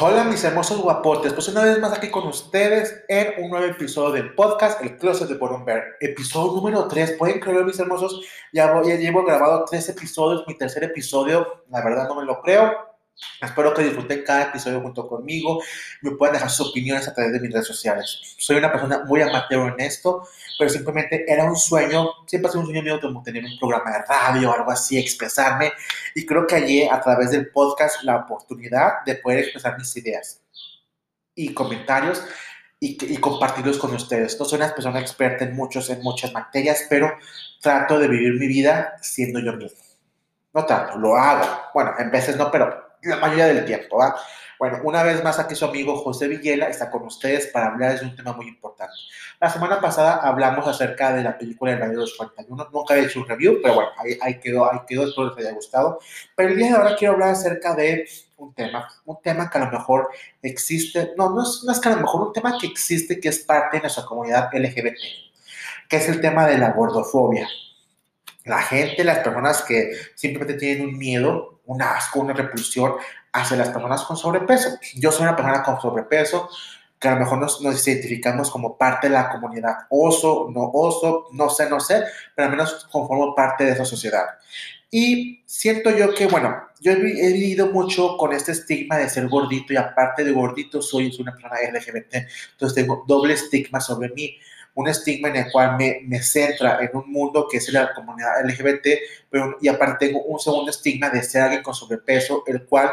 Hola mis hermosos guapotes, pues una vez más aquí con ustedes en un nuevo episodio del podcast El Closet de Boromber, episodio número 3, pueden creerlo mis hermosos, ya, voy, ya llevo grabado tres episodios, mi tercer episodio, la verdad no me lo creo, Espero que disfruten cada episodio junto conmigo. Me puedan dejar sus opiniones a través de mis redes sociales. Soy una persona muy amateur en esto, pero simplemente era un sueño, siempre ha sido un sueño mío como tener un programa de radio o algo así, expresarme. Y creo que hallé a través del podcast la oportunidad de poder expresar mis ideas y comentarios y, y, compartirlos con ustedes. No soy una persona experta en, muchos, en muchas materias, pero trato de vivir mi vida siendo yo mismo. No trato, lo hago. Bueno, en veces no, pero la mayoría del tiempo. ¿va? Bueno, una vez más aquí su amigo José Villela está con ustedes para hablar de un tema muy importante. La semana pasada hablamos acerca de la película El Valle de los 41. Nunca he hecho un review, pero bueno, ahí, ahí quedó, ahí quedó, espero les haya gustado. Pero el día de ahora quiero hablar acerca de un tema, un tema que a lo mejor existe, no, no es, no es que a lo mejor un tema que existe, que es parte de nuestra comunidad LGBT, que es el tema de la gordofobia. La gente, las personas que simplemente tienen un miedo un asco, una repulsión hacia las personas con sobrepeso. Yo soy una persona con sobrepeso, que a lo mejor nos, nos, identificamos como parte de la comunidad oso, no oso, no sé, no sé, pero al menos conformo parte de esa sociedad. Y siento yo que, bueno, yo he, he vivido mucho con este estigma de ser gordito y aparte de gordito soy, una persona LGBT, entonces tengo doble estigma sobre mí un estigma en el cual me, me centra en un mundo que es la comunidad LGBT, pero y aparte tengo un segundo estigma de ser alguien con sobrepeso, el cual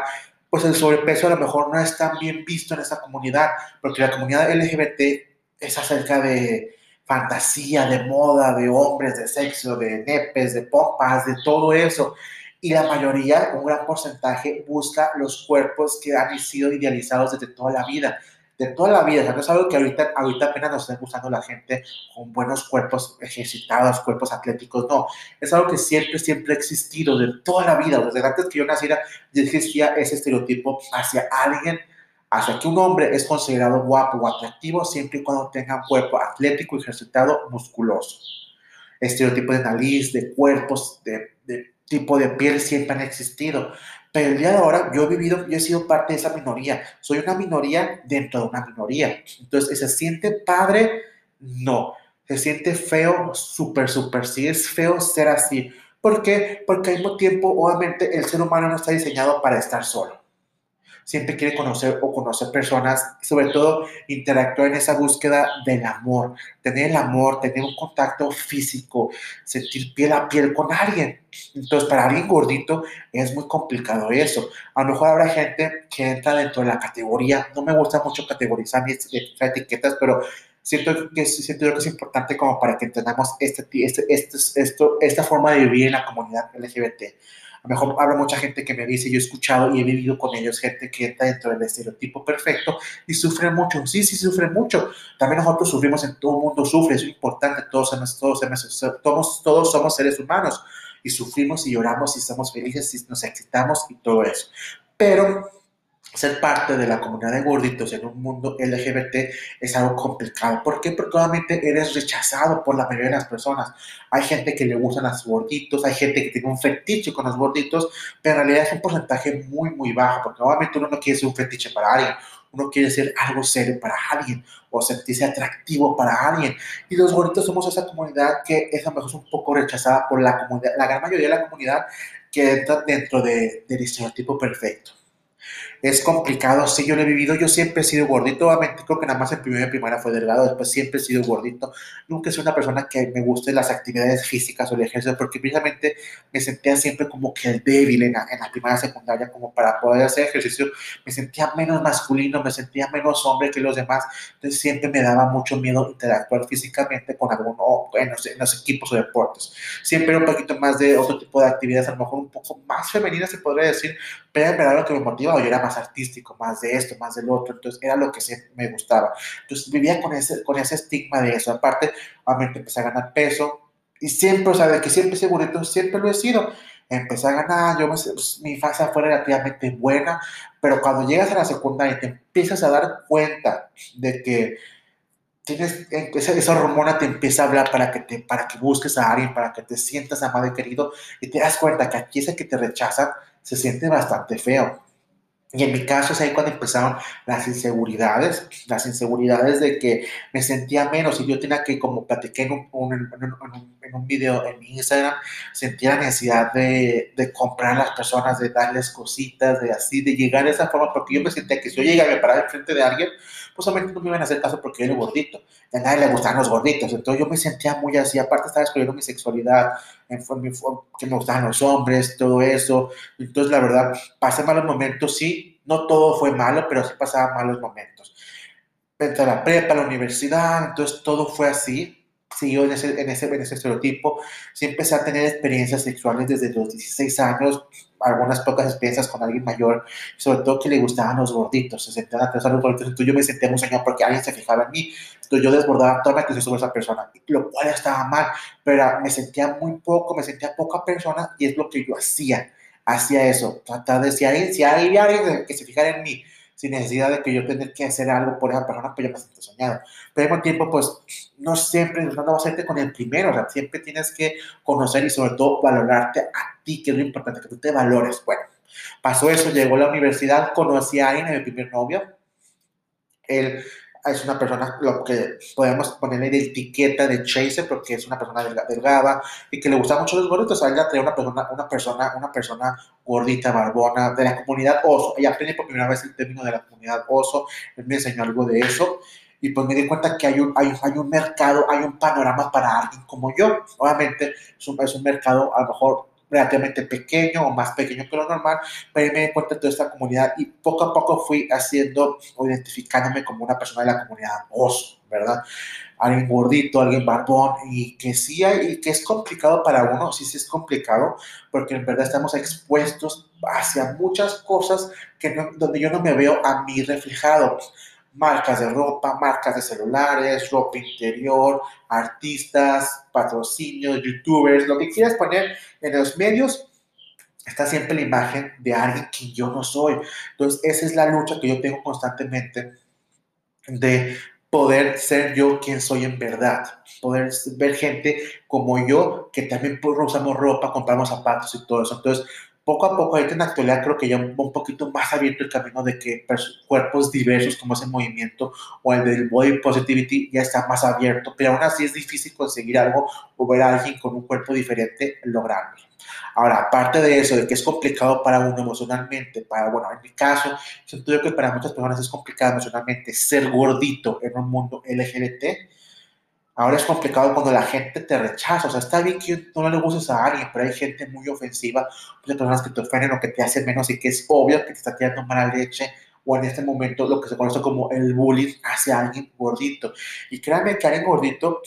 pues el sobrepeso a lo mejor no es tan bien visto en esa comunidad, porque la comunidad LGBT es acerca de fantasía, de moda, de hombres, de sexo, de nepes, de pompas, de todo eso. Y la mayoría, un gran porcentaje, busca los cuerpos que han sido idealizados desde toda la vida de toda la vida. O sea, no es algo que ahorita, ahorita apenas nos estén gustando la gente con buenos cuerpos ejercitados, cuerpos atléticos. No, es algo que siempre, siempre ha existido de toda la vida. Desde antes que yo naciera, ya existía ese estereotipo hacia alguien, hacia que un hombre es considerado guapo o atractivo siempre y cuando tenga un cuerpo atlético, ejercitado, musculoso. Estereotipos de nariz, de cuerpos, de tipo de piel siempre han existido. Pero el día de ahora yo he vivido, yo he sido parte de esa minoría. Soy una minoría dentro de una minoría. Entonces, ¿se siente padre? No. ¿Se siente feo? Súper, súper. Sí, es feo ser así. ¿Por qué? Porque al mismo tiempo, obviamente, el ser humano no está diseñado para estar solo siempre quiere conocer o conocer personas, sobre todo interactuar en esa búsqueda del amor, tener el amor, tener un contacto físico, sentir piel a piel con alguien. Entonces, para alguien gordito es muy complicado eso. A lo mejor habrá gente que entra dentro de la categoría, no me gusta mucho categorizar ni etiquetas, pero siento que, siento que es importante como para que entendamos este, este, este, esto, esta forma de vivir en la comunidad LGBT lo mejor habrá mucha gente que me dice, yo he escuchado y he vivido con ellos, gente que entra dentro del estereotipo perfecto y sufre mucho. Sí, sí, sufre mucho. También nosotros sufrimos, en todo el mundo sufre, es importante, todos somos, todos, todos, todos somos seres humanos y sufrimos y lloramos y estamos felices y nos excitamos y todo eso. Pero ser parte de la comunidad de gorditos en un mundo LGBT es algo complicado. ¿Por qué? Porque obviamente eres rechazado por la mayoría de las personas. Hay gente que le gustan los gorditos, hay gente que tiene un fetiche con los gorditos, pero en realidad es un porcentaje muy, muy bajo, porque obviamente uno no quiere ser un fetiche para alguien, uno quiere ser algo serio para alguien o sentirse atractivo para alguien. Y los gorditos somos esa comunidad que es a lo mejor un poco rechazada por la comunidad, la gran mayoría de la comunidad que entra dentro de, del estereotipo perfecto es complicado. Sí, yo lo he vivido. Yo siempre he sido gordito. Obviamente, creo que nada más en primera y primera fue delgado. Después siempre he sido gordito. Nunca soy una persona que me guste las actividades físicas o el ejercicio, porque precisamente me sentía siempre como que el débil en la, en la primaria secundaria, como para poder hacer ejercicio. Me sentía menos masculino, me sentía menos hombre que los demás. Entonces, siempre me daba mucho miedo interactuar físicamente con alguno en los, en los equipos o deportes. Siempre era un poquito más de otro tipo de actividades, a lo mejor un poco más femeninas, se podría decir, pero en verdad lo que me motivaba, yo era más artístico, más de esto, más del otro, entonces era lo que me gustaba. Entonces vivía con ese, con ese estigma de eso. Aparte, obviamente empecé a ganar peso y siempre, o sea, de que siempre segurito, siempre lo he sido. Empecé a ganar, yo pues, mi fase fue relativamente buena, pero cuando llegas a la secundaria y te empiezas a dar cuenta de que tienes esa, esa, hormona te empieza a hablar para que te para que busques a alguien para que te sientas amado y querido y te das cuenta que aquí ese que te rechazan se siente bastante feo Y en mi caso es ahí cuando empezaron las inseguridades, las inseguridades de que me sentía menos y yo tenía que, como platiqué en un, en un, video en mi Instagram, sentía la necesidad de, de, comprar a las personas, de darles cositas, de así, de llegar de esa forma, porque yo me sentía que si yo llegaba a parar enfrente de alguien, pues obviamente no me iban a hacer caso porque yo era gordito. A nadie le gustaban los gorditos, entonces yo me sentía muy así, aparte estaba descubriendo mi sexualidad, en, que me gustaban los hombres, todo eso. Entonces, la verdad, pasé malos momentos, sí, no todo fue malo, pero sí pasaba malos momentos. Entré a la prepa, la universidad, entonces todo fue así siguió en ese, en, ese, en ese estereotipo. Sí empecé a tener experiencias sexuales desde los 16 años, algunas pocas experiencias con alguien mayor, sobre todo que le gustaban los gorditos, se sentían atrás a los gorditos, entonces yo me sentía muy soñado porque alguien se fijaba en mí, entonces yo desbordaba toda la atención sobre esa persona, lo cual estaba mal, pero me sentía muy poco, me sentía poca persona y es lo que yo hacía, hacía eso, tratar de si hay, si hay alguien que se fijara en mí, sin necesidad de que yo tenga que hacer algo por esa persona, pues yo me siento soñado. Pero al mismo tiempo, pues no siempre, no vas a hacerte con el primero, o sea, siempre tienes que conocer y sobre todo valorarte a ti, que es lo importante, que tú te valores. Bueno, pasó eso, llegó a la universidad, conocí a alguien, mi primer novio. Él es una persona, lo que podemos ponerle de etiqueta de chaser, porque es una persona delgada y que le gustan mucho los gorditos. A ella trae una persona, una persona, una persona gordita, barbona, de la comunidad oso. Ella aprende por primera vez el término de la comunidad oso. Él me enseñó algo de eso. Y pues me di cuenta que hay un, hay, hay un mercado, hay un panorama para alguien como yo. Obviamente es un mercado a lo mejor relativamente pequeño o más pequeño que lo normal, pero me di cuenta de toda esta comunidad y poco a poco fui haciendo o identificándome como una persona de la comunidad oso, ¿verdad? Alguien gordito, alguien barbón y que sí hay, y que es complicado para uno, sí, sí es complicado, porque en verdad estamos expuestos hacia muchas cosas que donde yo no me veo a mí reflejado marcas de ropa, marcas de celulares, ropa interior, artistas, patrocinios, youtubers, lo que quieras poner en los medios, está siempre la imagen de alguien que yo no soy. Entonces, esa es la lucha que yo tengo constantemente de poder ser yo quien soy en verdad, poder ver gente como yo que también usamos ropa, compramos zapatos y todo eso. Entonces, poco a poco, ahorita en la actualidad creo que ya un, un poquito más abierto el camino de que cuerpos diversos como ese movimiento o el del body positivity ya está más abierto, pero aún así es difícil conseguir algo o ver a alguien con un cuerpo diferente lograrlo. Ahora, aparte de eso, de que es complicado para uno emocionalmente, para, bueno, en mi caso, siento yo que para muchas personas es complicado emocionalmente ser gordito en un mundo LGBT, Ahora es complicado cuando la gente te rechaza. O sea, está bien que no le gustes a alguien, pero hay gente muy ofensiva, hay personas que te ofenden o que te hacen menos y que es obvio que te está tirando mala leche o en este momento lo que se conoce como el bullying hacia alguien gordito. Y créanme que alguien gordito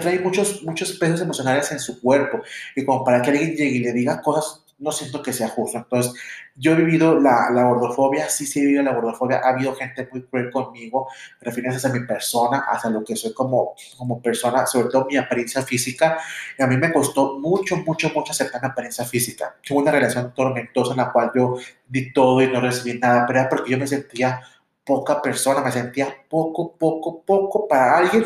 trae muchos, muchos pesos emocionales en su cuerpo y como para que alguien llegue y le diga cosas no siento que sea justo. Entonces, yo he vivido la, la gordofobia, sí, sí he vivido la gordofobia, ha habido gente muy cruel conmigo, refiriéndose a mi persona, hasta lo que soy como, como persona, sobre todo mi apariencia física, y a mí me costó mucho, mucho, mucho aceptar mi apariencia física. Tuve una relación tormentosa en la cual yo di todo y no recibí nada, pero era porque yo me sentía poca persona, me sentía poco, poco, poco para alguien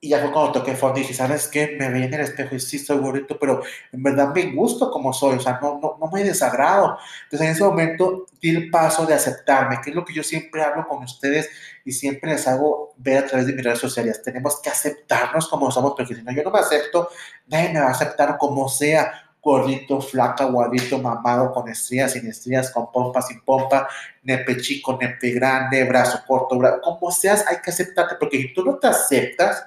y ya fue cuando toqué fondo y dije, ¿sabes qué? Me veía en el espejo y sí, soy gordito, pero en verdad me gusto como soy, o sea, no, no, no me desagrado. Entonces en ese momento di el paso de aceptarme, que es lo que yo siempre hablo con ustedes y siempre les hago ver a través de mis redes sociales. Tenemos que aceptarnos como somos, porque si no, yo no me acepto, nadie me va a aceptar como sea gordito, flaca, guadito, mamado, con estrías, sin estrías, con pompa, sin pompa, nepe chico, nepe grande, brazo corto, brazo, como seas, hay que aceptarte, porque si tú no te aceptas,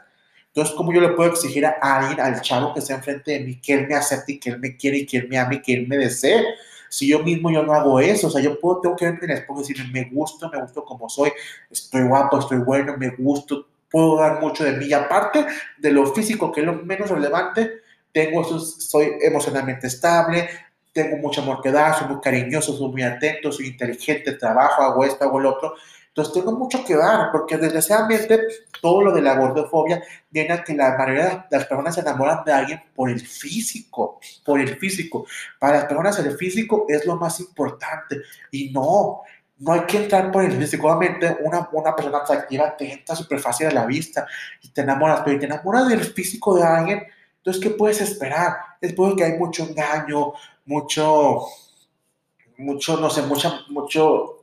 entonces, ¿cómo yo le puedo exigir a alguien, al chavo que está enfrente de mí, que él me acepte y que él me quiere y que él me ame y que él me desee? Si yo mismo yo no hago eso, o sea, yo puedo, tengo que verme en el espejo y decir, me gusto, me gusto como soy, estoy guapo, estoy bueno, me gusto, puedo dar mucho de mí. Y aparte de lo físico, que es lo menos relevante, tengo, soy emocionalmente estable, tengo mucho amor que dar, soy muy cariñoso, soy muy atento, soy inteligente, trabajo, hago esto, hago lo otro. Entonces tengo mucho que dar, porque desgraciadamente todo lo de la gordofobia viene a que la mayoría de las personas se enamoran de alguien por el físico, por el físico. Para las personas el físico es lo más importante y no, no hay que entrar por el físico. Obviamente una, una persona atractiva te entra súper fácil a la vista y te enamoras, pero te enamoras del físico de alguien, entonces ¿qué puedes esperar? Es porque hay mucho engaño, mucho mucho, no sé, mucha, mucho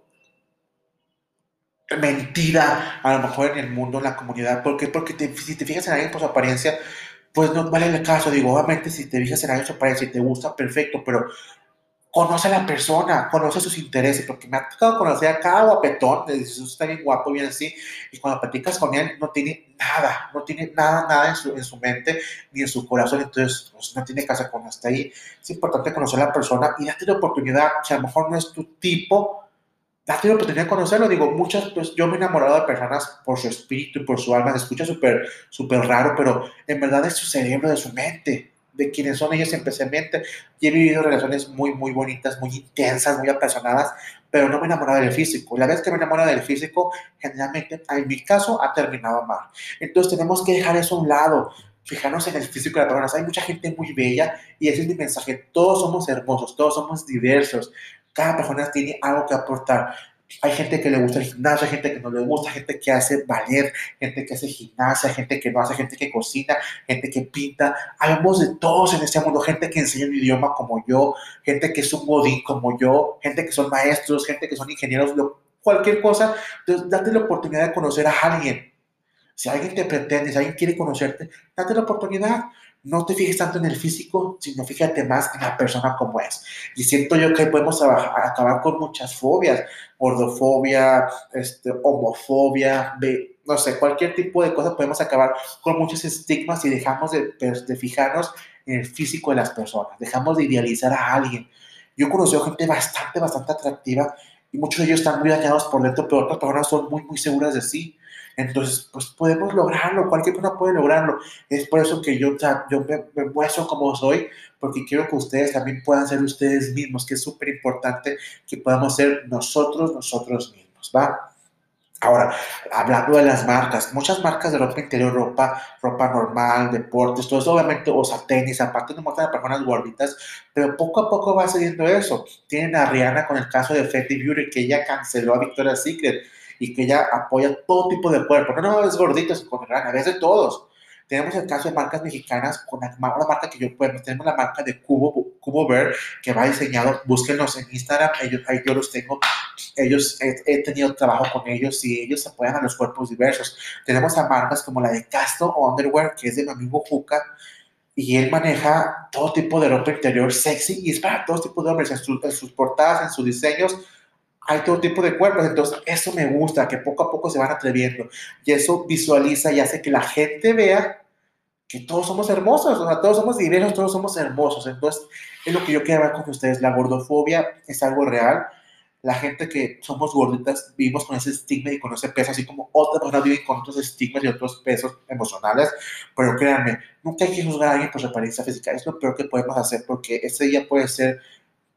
mentira a lo mejor en el mundo, en la comunidad. ¿Por qué? Porque si te fijas en alguien por su apariencia, pues no vale el caso. Digo, obviamente si te fijas en alguien por su apariencia y te gusta, perfecto, pero conoce a la persona, conoce sus intereses, porque me ha tocado conocer a cada guapetón, eso está bien guapo, bien así, y cuando platicas con él no tiene nada, no tiene nada, nada en su, en su mente ni en su corazón, entonces pues, no tiene casa con hasta ahí. Es importante conocer a la persona y date la oportunidad, si a lo mejor no es tu tipo, date la oportunidad de conocerlo. Digo, muchas, pues yo me he enamorado de personas por su espíritu y por su alma, se escucha súper, súper raro, pero en verdad es su cerebro, de su mente de quienes son ellos especialmente. Y he vivido relaciones muy, muy bonitas, muy intensas, muy apasionadas, pero no me he enamorado del físico. La vez que me enamoro del físico, generalmente, en mi caso, ha terminado mal. Entonces tenemos que dejar eso a un lado, fijarnos en el físico de las personas. Hay mucha gente muy bella y ese es mi mensaje. Todos somos hermosos, todos somos diversos. Cada persona tiene algo que aportar. Hay gente que le gusta el gimnasio, gente que no le gusta, gente que hace ballet, gente que hace gimnasia, gente que no hace, gente que cocina, gente que pinta. Hablamos de todos en este mundo, gente que enseña un idioma como yo, gente que es un godín como yo, gente que son maestros, gente que son ingenieros, cualquier cosa. Entonces, date la oportunidad de conocer a alguien. Si alguien te pretende, si alguien quiere conocerte, date la oportunidad no te fijes tanto en el físico, sino fíjate más en la persona como es. Y siento yo que podemos acabar con muchas fobias, gordofobia, este, homofobia, no sé, cualquier tipo de cosa, podemos acabar con muchos estigmas y dejamos de, de fijarnos en el físico de las personas, dejamos de idealizar a alguien. Yo he conocido gente bastante, bastante atractiva muchos de ellos están muy dañados por dentro, pero otras personas son muy, muy seguras de sí entonces, pues podemos lograrlo, cualquier persona puede lograrlo. Es por eso que yo, yo me, muestro como soy, porque quiero que ustedes también puedan ser ustedes mismos, que es súper importante que podamos ser nosotros, nosotros mismos, ¿va? Ahora, hablando de las marcas, muchas marcas de ropa interior, ropa, ropa normal, deportes, todo eso obviamente, o sea, tenis, aparte no muestran a personas gorditas, pero poco a poco va saliendo eso. Tienen a Rihanna con el caso de Fenty Beauty, que ella canceló a Victoria's Secret y que ella apoya todo tipo de cuerpo. No, no, es gordito, es con a veces todos. Tenemos el caso de marcas mexicanas, con una marca que yo puedo, tenemos la marca de Cubo, Cubo Bear, que va diseñado, búsquenlos en Instagram, ellos, ahí yo los tengo, ellos, he, tenido trabajo con ellos y ellos apoyan a los cuerpos diversos. Tenemos a marcas como la de Casto Underwear, que es de mi amigo Juca, y él maneja todo tipo de ropa interior sexy y es para todo tipo de hombres en, en sus portadas, en sus diseños, hay todo tipo de cuerpos, entonces eso me gusta, que poco a poco se van atreviendo. Y eso visualiza y hace que la gente vea que todos somos hermosos, o sea, todos somos diversos, todos somos hermosos, entonces es lo que yo quiero hablar con ustedes, la gordofobia es algo real, la gente que somos gorditas vivimos con ese estigma y con ese peso, así como otras personas viven con otros estigmas y otros pesos emocionales, pero créanme, nunca hay que juzgar a alguien por su apariencia física, es lo peor que podemos hacer porque ese día puede ser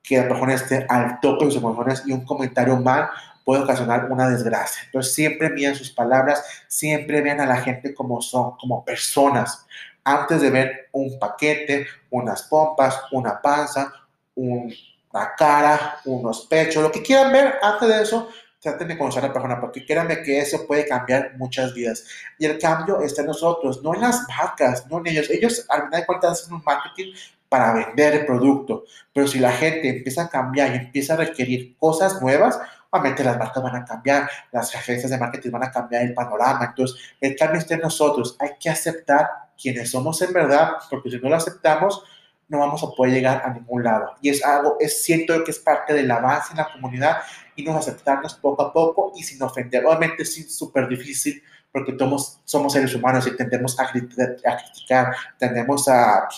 que la persona esté al tope de sus emociones y un comentario mal puede ocasionar una desgracia. Entonces siempre miren sus palabras, siempre vean a la gente como son, como personas, antes de ver un paquete, unas pompas, una panza, una cara, unos pechos, lo que quieran ver, antes de eso, traten de conocer a la persona, porque créanme que eso puede cambiar muchas vidas. Y el cambio está en nosotros, no en las marcas, no en ellos. Ellos, al final de cuentas, hacen un marketing para vender el producto. Pero si la gente empieza a cambiar y empieza a requerir cosas nuevas, obviamente las marcas van a cambiar, las agencias de marketing van a cambiar el panorama. Entonces, el cambio está en nosotros. Hay que aceptar quienes somos en verdad, porque si no lo aceptamos, no vamos a poder llegar a ningún lado. Y es algo, es siento que es parte del avance en la comunidad y nos aceptarnos poco a poco y sin ofender. Obviamente es súper difícil porque somos seres humanos y tendemos a, a criticar, tendemos a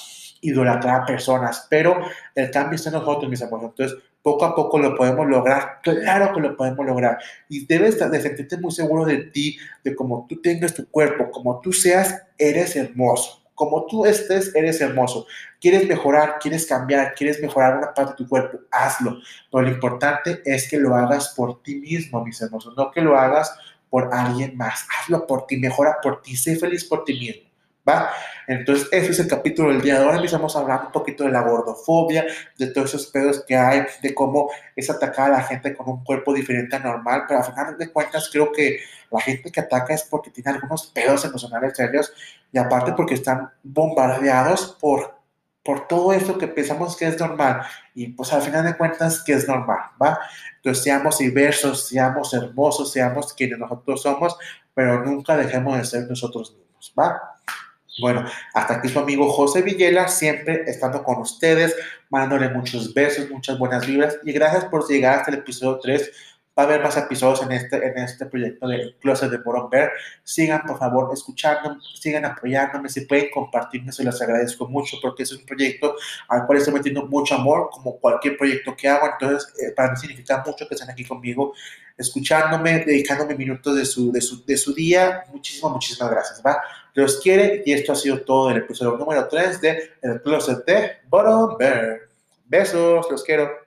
idolatrar a personas, pero el cambio está en nosotros, mis amores. Entonces, poco a poco lo podemos lograr, claro que lo podemos lograr. Y debes de sentirte muy seguro de ti, de cómo tú tengas tu cuerpo, como tú seas, eres hermoso. Como tú estés, eres hermoso. Quieres mejorar, quieres cambiar, quieres mejorar una parte de tu cuerpo, hazlo. Pero lo importante es que lo hagas por ti mismo, mis hermosos, no que lo hagas por alguien más. Hazlo por ti, mejora por ti, sé feliz por ti mismo. ¿Va? Entonces, ese es el capítulo del día de hoy. Empezamos a hablar un poquito de la gordofobia, de todos esos pedos que hay, de cómo es atacar a la gente con un cuerpo diferente al normal, pero al final de cuentas creo que la gente que ataca es porque tiene algunos pedos emocionales serios y aparte porque están bombardeados por por todo esto que pensamos que es normal y pues al final de cuentas que es normal, ¿va? Entonces seamos diversos, seamos hermosos, seamos quienes nosotros somos, pero nunca dejemos de ser nosotros mismos, ¿va? Bueno, hasta aquí su amigo José Villela, siempre estando con ustedes, mandándole muchos besos, muchas buenas vibras y gracias por llegar hasta el episodio 3 Va a haber más episodios en este, en este proyecto de Closet de Boron Bear. Sigan, por favor, escuchándome, sigan apoyándome. Si pueden compartirme, se los agradezco mucho porque es un proyecto al cual estoy metiendo mucho amor, como cualquier proyecto que hago. Entonces, eh, para mí significa mucho que estén aquí conmigo, escuchándome, dedicándome minutos de su, de su, de su día. Muchísimas, muchísimas gracias. ¿va? Los quiere y esto ha sido todo el episodio número 3 de El Closet de Boron Bear. Besos, los quiero.